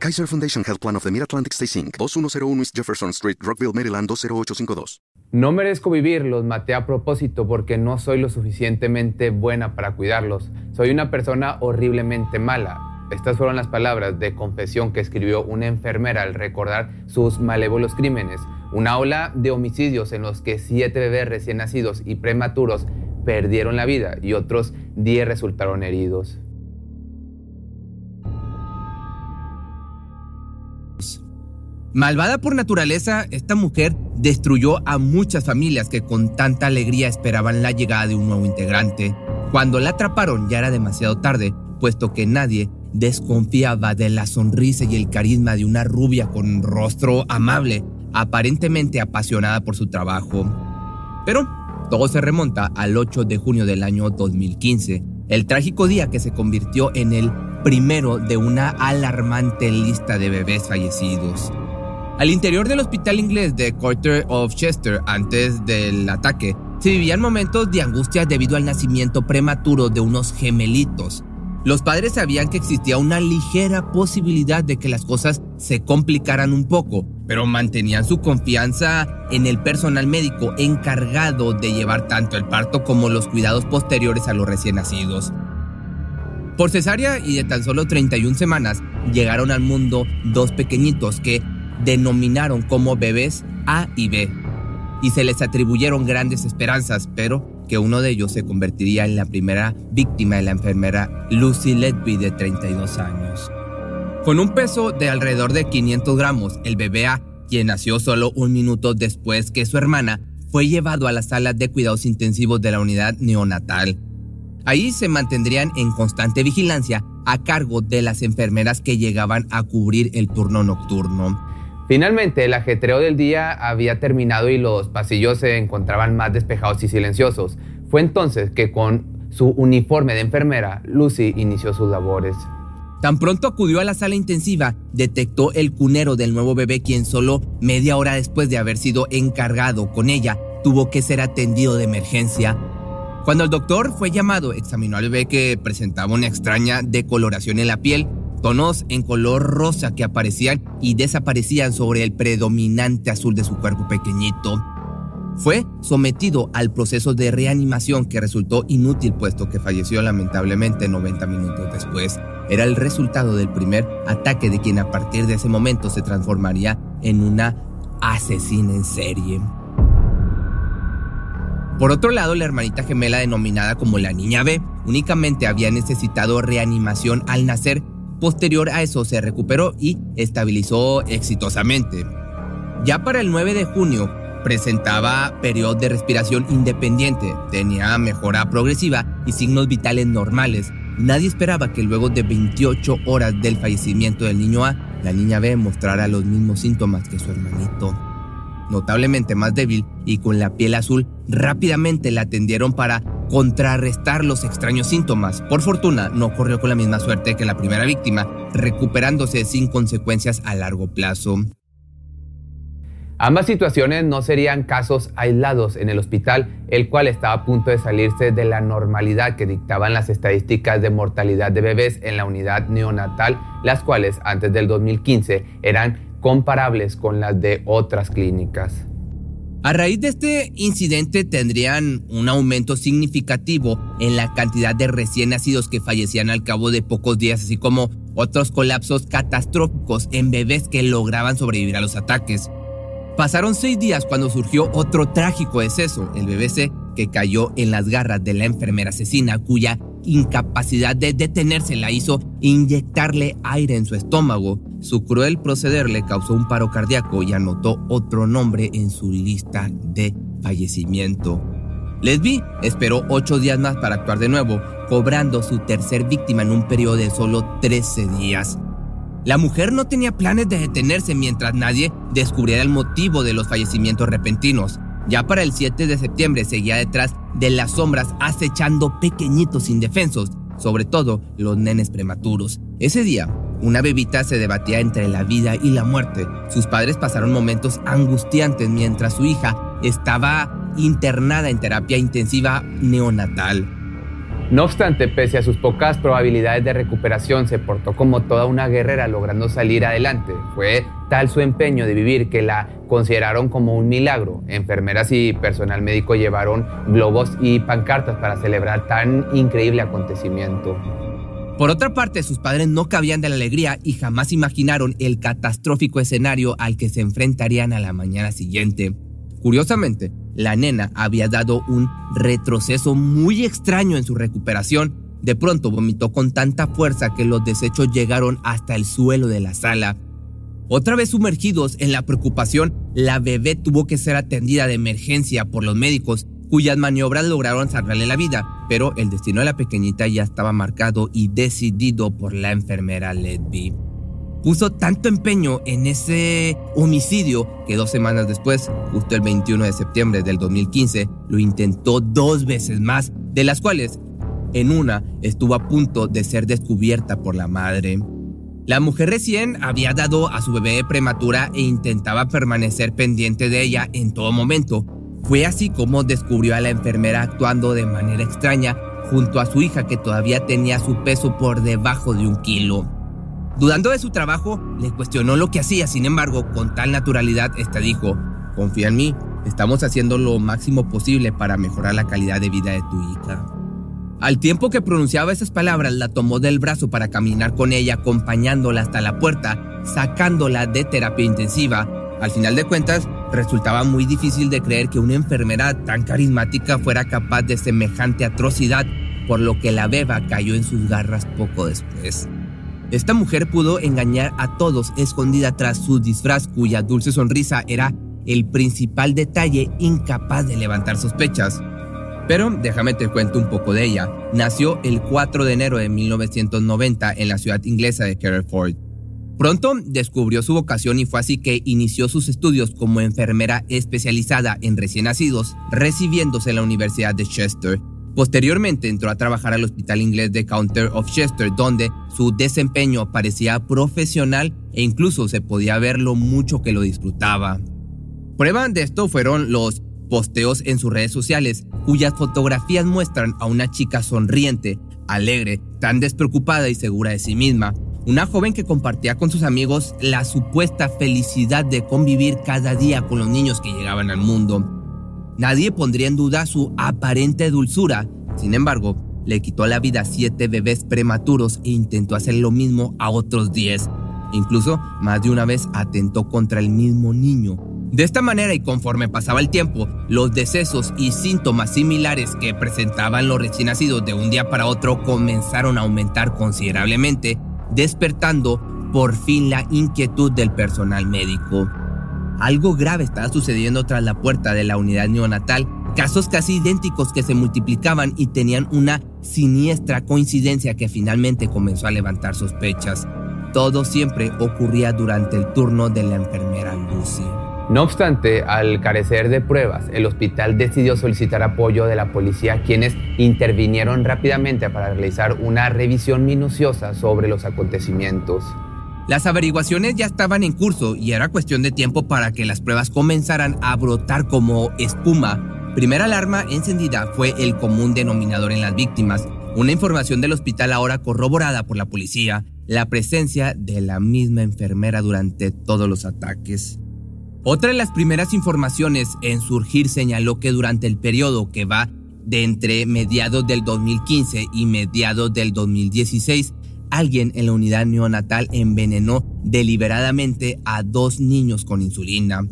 Kaiser Foundation Health Plan of the Mid-Atlantic Stay Inc., 2101 East Jefferson Street, Rockville, Maryland, 20852. No merezco vivir, los maté a propósito porque no soy lo suficientemente buena para cuidarlos. Soy una persona horriblemente mala. Estas fueron las palabras de confesión que escribió una enfermera al recordar sus malévolos crímenes. Una ola de homicidios en los que siete bebés recién nacidos y prematuros perdieron la vida y otros diez resultaron heridos. Malvada por naturaleza, esta mujer destruyó a muchas familias que con tanta alegría esperaban la llegada de un nuevo integrante. Cuando la atraparon ya era demasiado tarde, puesto que nadie desconfiaba de la sonrisa y el carisma de una rubia con rostro amable, aparentemente apasionada por su trabajo. Pero todo se remonta al 8 de junio del año 2015, el trágico día que se convirtió en el primero de una alarmante lista de bebés fallecidos. Al interior del hospital inglés de Quarter of Chester, antes del ataque, se vivían momentos de angustia debido al nacimiento prematuro de unos gemelitos. Los padres sabían que existía una ligera posibilidad de que las cosas se complicaran un poco, pero mantenían su confianza en el personal médico encargado de llevar tanto el parto como los cuidados posteriores a los recién nacidos. Por cesárea y de tan solo 31 semanas, llegaron al mundo dos pequeñitos que denominaron como bebés A y B, y se les atribuyeron grandes esperanzas, pero que uno de ellos se convertiría en la primera víctima de la enfermera Lucy Ledby de 32 años. Con un peso de alrededor de 500 gramos, el bebé A, quien nació solo un minuto después que su hermana, fue llevado a la sala de cuidados intensivos de la unidad neonatal. Ahí se mantendrían en constante vigilancia a cargo de las enfermeras que llegaban a cubrir el turno nocturno. Finalmente, el ajetreo del día había terminado y los pasillos se encontraban más despejados y silenciosos. Fue entonces que con su uniforme de enfermera, Lucy inició sus labores. Tan pronto acudió a la sala intensiva, detectó el cunero del nuevo bebé quien solo media hora después de haber sido encargado con ella, tuvo que ser atendido de emergencia. Cuando el doctor fue llamado, examinó al bebé que presentaba una extraña decoloración en la piel tonos en color rosa que aparecían y desaparecían sobre el predominante azul de su cuerpo pequeñito. Fue sometido al proceso de reanimación que resultó inútil puesto que falleció lamentablemente 90 minutos después. Era el resultado del primer ataque de quien a partir de ese momento se transformaría en una asesina en serie. Por otro lado, la hermanita gemela denominada como la niña B únicamente había necesitado reanimación al nacer Posterior a eso se recuperó y estabilizó exitosamente. Ya para el 9 de junio presentaba periodo de respiración independiente, tenía mejora progresiva y signos vitales normales. Nadie esperaba que luego de 28 horas del fallecimiento del niño A, la niña B mostrara los mismos síntomas que su hermanito notablemente más débil y con la piel azul, rápidamente la atendieron para contrarrestar los extraños síntomas. Por fortuna, no corrió con la misma suerte que la primera víctima, recuperándose sin consecuencias a largo plazo. Ambas situaciones no serían casos aislados en el hospital, el cual estaba a punto de salirse de la normalidad que dictaban las estadísticas de mortalidad de bebés en la unidad neonatal, las cuales antes del 2015 eran comparables con las de otras clínicas. A raíz de este incidente tendrían un aumento significativo en la cantidad de recién nacidos que fallecían al cabo de pocos días, así como otros colapsos catastróficos en bebés que lograban sobrevivir a los ataques. Pasaron seis días cuando surgió otro trágico deceso, el BBC, que cayó en las garras de la enfermera asesina cuya incapacidad de detenerse la hizo inyectarle aire en su estómago. Su cruel proceder le causó un paro cardíaco y anotó otro nombre en su lista de fallecimiento. Lesbi esperó ocho días más para actuar de nuevo, cobrando su tercer víctima en un periodo de solo 13 días. La mujer no tenía planes de detenerse mientras nadie descubriera el motivo de los fallecimientos repentinos. Ya para el 7 de septiembre seguía detrás de las sombras acechando pequeñitos indefensos, sobre todo los nenes prematuros. Ese día, una bebita se debatía entre la vida y la muerte. Sus padres pasaron momentos angustiantes mientras su hija estaba internada en terapia intensiva neonatal. No obstante, pese a sus pocas probabilidades de recuperación, se portó como toda una guerrera logrando salir adelante. Fue tal su empeño de vivir que la consideraron como un milagro. Enfermeras y personal médico llevaron globos y pancartas para celebrar tan increíble acontecimiento. Por otra parte, sus padres no cabían de la alegría y jamás imaginaron el catastrófico escenario al que se enfrentarían a la mañana siguiente. Curiosamente, la nena había dado un retroceso muy extraño en su recuperación. De pronto vomitó con tanta fuerza que los desechos llegaron hasta el suelo de la sala. Otra vez sumergidos en la preocupación, la bebé tuvo que ser atendida de emergencia por los médicos, cuyas maniobras lograron salvarle la vida, pero el destino de la pequeñita ya estaba marcado y decidido por la enfermera Ledby puso tanto empeño en ese homicidio que dos semanas después, justo el 21 de septiembre del 2015, lo intentó dos veces más, de las cuales en una estuvo a punto de ser descubierta por la madre. La mujer recién había dado a su bebé prematura e intentaba permanecer pendiente de ella en todo momento. Fue así como descubrió a la enfermera actuando de manera extraña junto a su hija que todavía tenía su peso por debajo de un kilo. Dudando de su trabajo, le cuestionó lo que hacía, sin embargo, con tal naturalidad, esta dijo, confía en mí, estamos haciendo lo máximo posible para mejorar la calidad de vida de tu hija. Al tiempo que pronunciaba esas palabras, la tomó del brazo para caminar con ella, acompañándola hasta la puerta, sacándola de terapia intensiva. Al final de cuentas, resultaba muy difícil de creer que una enfermera tan carismática fuera capaz de semejante atrocidad, por lo que la beba cayó en sus garras poco después. Esta mujer pudo engañar a todos escondida tras su disfraz cuya dulce sonrisa era el principal detalle incapaz de levantar sospechas. Pero déjame te cuento un poco de ella. Nació el 4 de enero de 1990 en la ciudad inglesa de Careford. Pronto descubrió su vocación y fue así que inició sus estudios como enfermera especializada en recién nacidos, recibiéndose en la Universidad de Chester Posteriormente entró a trabajar al Hospital Inglés de Counter of Chester, donde su desempeño parecía profesional e incluso se podía ver lo mucho que lo disfrutaba. Prueba de esto fueron los posteos en sus redes sociales, cuyas fotografías muestran a una chica sonriente, alegre, tan despreocupada y segura de sí misma, una joven que compartía con sus amigos la supuesta felicidad de convivir cada día con los niños que llegaban al mundo. Nadie pondría en duda su aparente dulzura. Sin embargo, le quitó la vida a siete bebés prematuros e intentó hacer lo mismo a otros diez. Incluso más de una vez atentó contra el mismo niño. De esta manera y conforme pasaba el tiempo, los decesos y síntomas similares que presentaban los recién nacidos de un día para otro comenzaron a aumentar considerablemente, despertando por fin la inquietud del personal médico. Algo grave estaba sucediendo tras la puerta de la unidad neonatal, casos casi idénticos que se multiplicaban y tenían una siniestra coincidencia que finalmente comenzó a levantar sospechas. Todo siempre ocurría durante el turno de la enfermera Lucy. No obstante, al carecer de pruebas, el hospital decidió solicitar apoyo de la policía, quienes intervinieron rápidamente para realizar una revisión minuciosa sobre los acontecimientos. Las averiguaciones ya estaban en curso y era cuestión de tiempo para que las pruebas comenzaran a brotar como espuma. Primera alarma encendida fue el común denominador en las víctimas, una información del hospital ahora corroborada por la policía, la presencia de la misma enfermera durante todos los ataques. Otra de las primeras informaciones en surgir señaló que durante el periodo que va de entre mediados del 2015 y mediados del 2016, alguien en la unidad neonatal envenenó deliberadamente a dos niños con insulina.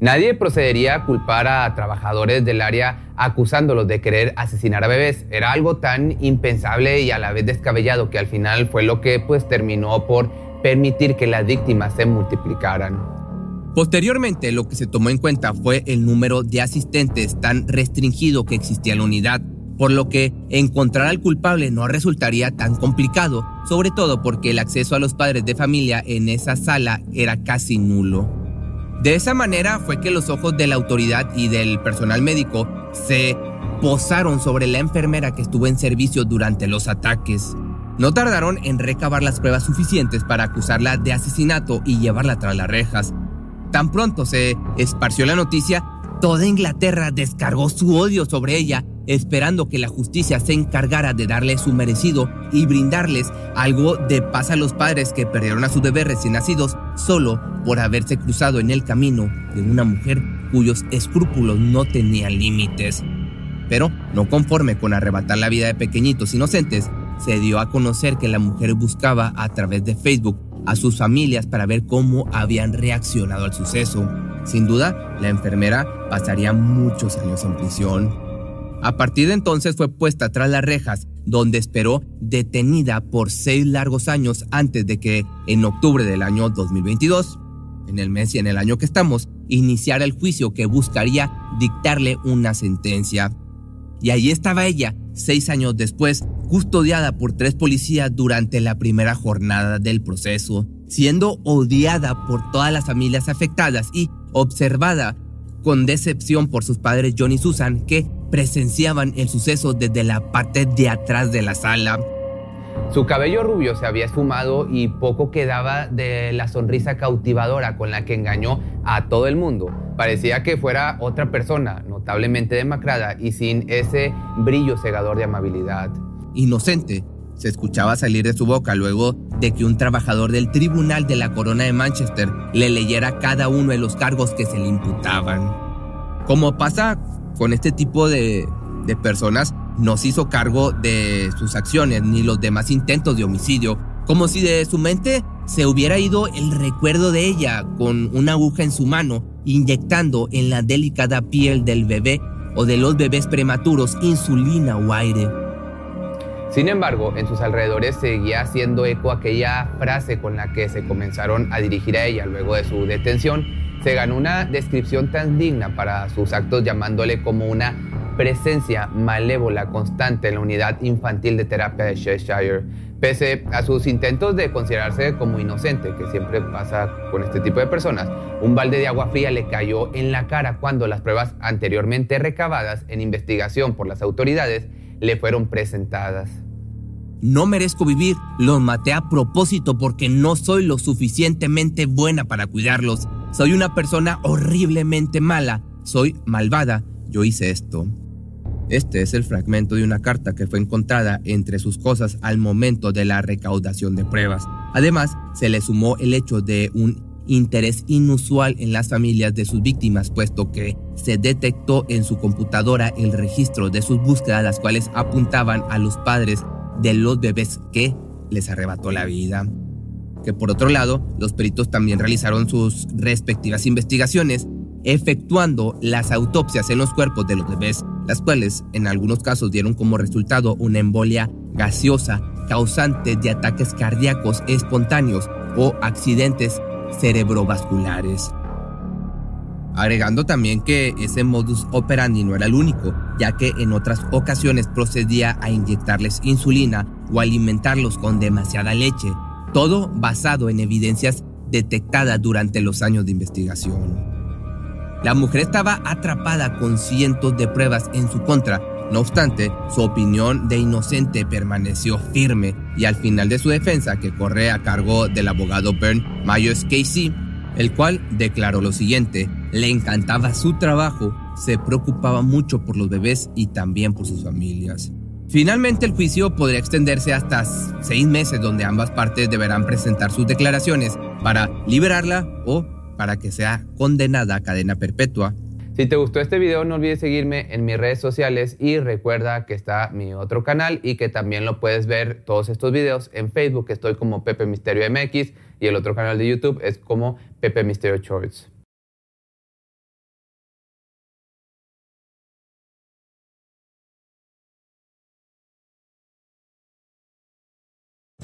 Nadie procedería a culpar a trabajadores del área acusándolos de querer asesinar a bebés. Era algo tan impensable y a la vez descabellado que al final fue lo que pues terminó por permitir que las víctimas se multiplicaran. Posteriormente, lo que se tomó en cuenta fue el número de asistentes tan restringido que existía en la unidad, por lo que encontrar al culpable no resultaría tan complicado, sobre todo porque el acceso a los padres de familia en esa sala era casi nulo. De esa manera fue que los ojos de la autoridad y del personal médico se posaron sobre la enfermera que estuvo en servicio durante los ataques. No tardaron en recabar las pruebas suficientes para acusarla de asesinato y llevarla tras las rejas. Tan pronto se esparció la noticia, toda Inglaterra descargó su odio sobre ella, esperando que la justicia se encargara de darle su merecido y brindarles algo de paz a los padres que perdieron a sus bebés recién nacidos solo por haberse cruzado en el camino de una mujer cuyos escrúpulos no tenían límites. Pero, no conforme con arrebatar la vida de pequeñitos inocentes, se dio a conocer que la mujer buscaba a través de Facebook a sus familias para ver cómo habían reaccionado al suceso. Sin duda, la enfermera pasaría muchos años en prisión. A partir de entonces fue puesta tras las rejas, donde esperó detenida por seis largos años antes de que, en octubre del año 2022, en el mes y en el año que estamos, iniciara el juicio que buscaría dictarle una sentencia. Y allí estaba ella, seis años después, custodiada por tres policías durante la primera jornada del proceso, siendo odiada por todas las familias afectadas y observada con decepción por sus padres John y Susan, que presenciaban el suceso desde la parte de atrás de la sala. Su cabello rubio se había esfumado y poco quedaba de la sonrisa cautivadora con la que engañó a todo el mundo. Parecía que fuera otra persona, notablemente demacrada y sin ese brillo cegador de amabilidad. Inocente, se escuchaba salir de su boca luego de que un trabajador del Tribunal de la Corona de Manchester le leyera cada uno de los cargos que se le imputaban. Como pasa con este tipo de, de personas, no se hizo cargo de sus acciones ni los demás intentos de homicidio, como si de su mente se hubiera ido el recuerdo de ella con una aguja en su mano, inyectando en la delicada piel del bebé o de los bebés prematuros insulina o aire. Sin embargo, en sus alrededores seguía haciendo eco aquella frase con la que se comenzaron a dirigir a ella luego de su detención. Se ganó una descripción tan digna para sus actos llamándole como una presencia malévola constante en la unidad infantil de terapia de Cheshire, pese a sus intentos de considerarse como inocente, que siempre pasa con este tipo de personas. Un balde de agua fría le cayó en la cara cuando las pruebas anteriormente recabadas en investigación por las autoridades le fueron presentadas. No merezco vivir, los maté a propósito porque no soy lo suficientemente buena para cuidarlos. Soy una persona horriblemente mala, soy malvada, yo hice esto. Este es el fragmento de una carta que fue encontrada entre sus cosas al momento de la recaudación de pruebas. Además, se le sumó el hecho de un interés inusual en las familias de sus víctimas, puesto que se detectó en su computadora el registro de sus búsquedas, las cuales apuntaban a los padres de los bebés que les arrebató la vida. Que por otro lado, los peritos también realizaron sus respectivas investigaciones efectuando las autopsias en los cuerpos de los bebés, las cuales en algunos casos dieron como resultado una embolia gaseosa causante de ataques cardíacos espontáneos o accidentes cerebrovasculares. Agregando también que ese modus operandi no era el único, ya que en otras ocasiones procedía a inyectarles insulina o alimentarlos con demasiada leche, todo basado en evidencias detectadas durante los años de investigación. La mujer estaba atrapada con cientos de pruebas en su contra. No obstante, su opinión de inocente permaneció firme y al final de su defensa, que corre a cargo del abogado Bern Myers Casey, el cual declaró lo siguiente, le encantaba su trabajo, se preocupaba mucho por los bebés y también por sus familias. Finalmente el juicio podría extenderse hasta seis meses donde ambas partes deberán presentar sus declaraciones para liberarla o para que sea condenada a cadena perpetua. Si te gustó este video no olvides seguirme en mis redes sociales y recuerda que está mi otro canal y que también lo puedes ver todos estos videos en Facebook, estoy como Pepe Misterio MX y el otro canal de YouTube es como Pepe Misterio Shorts.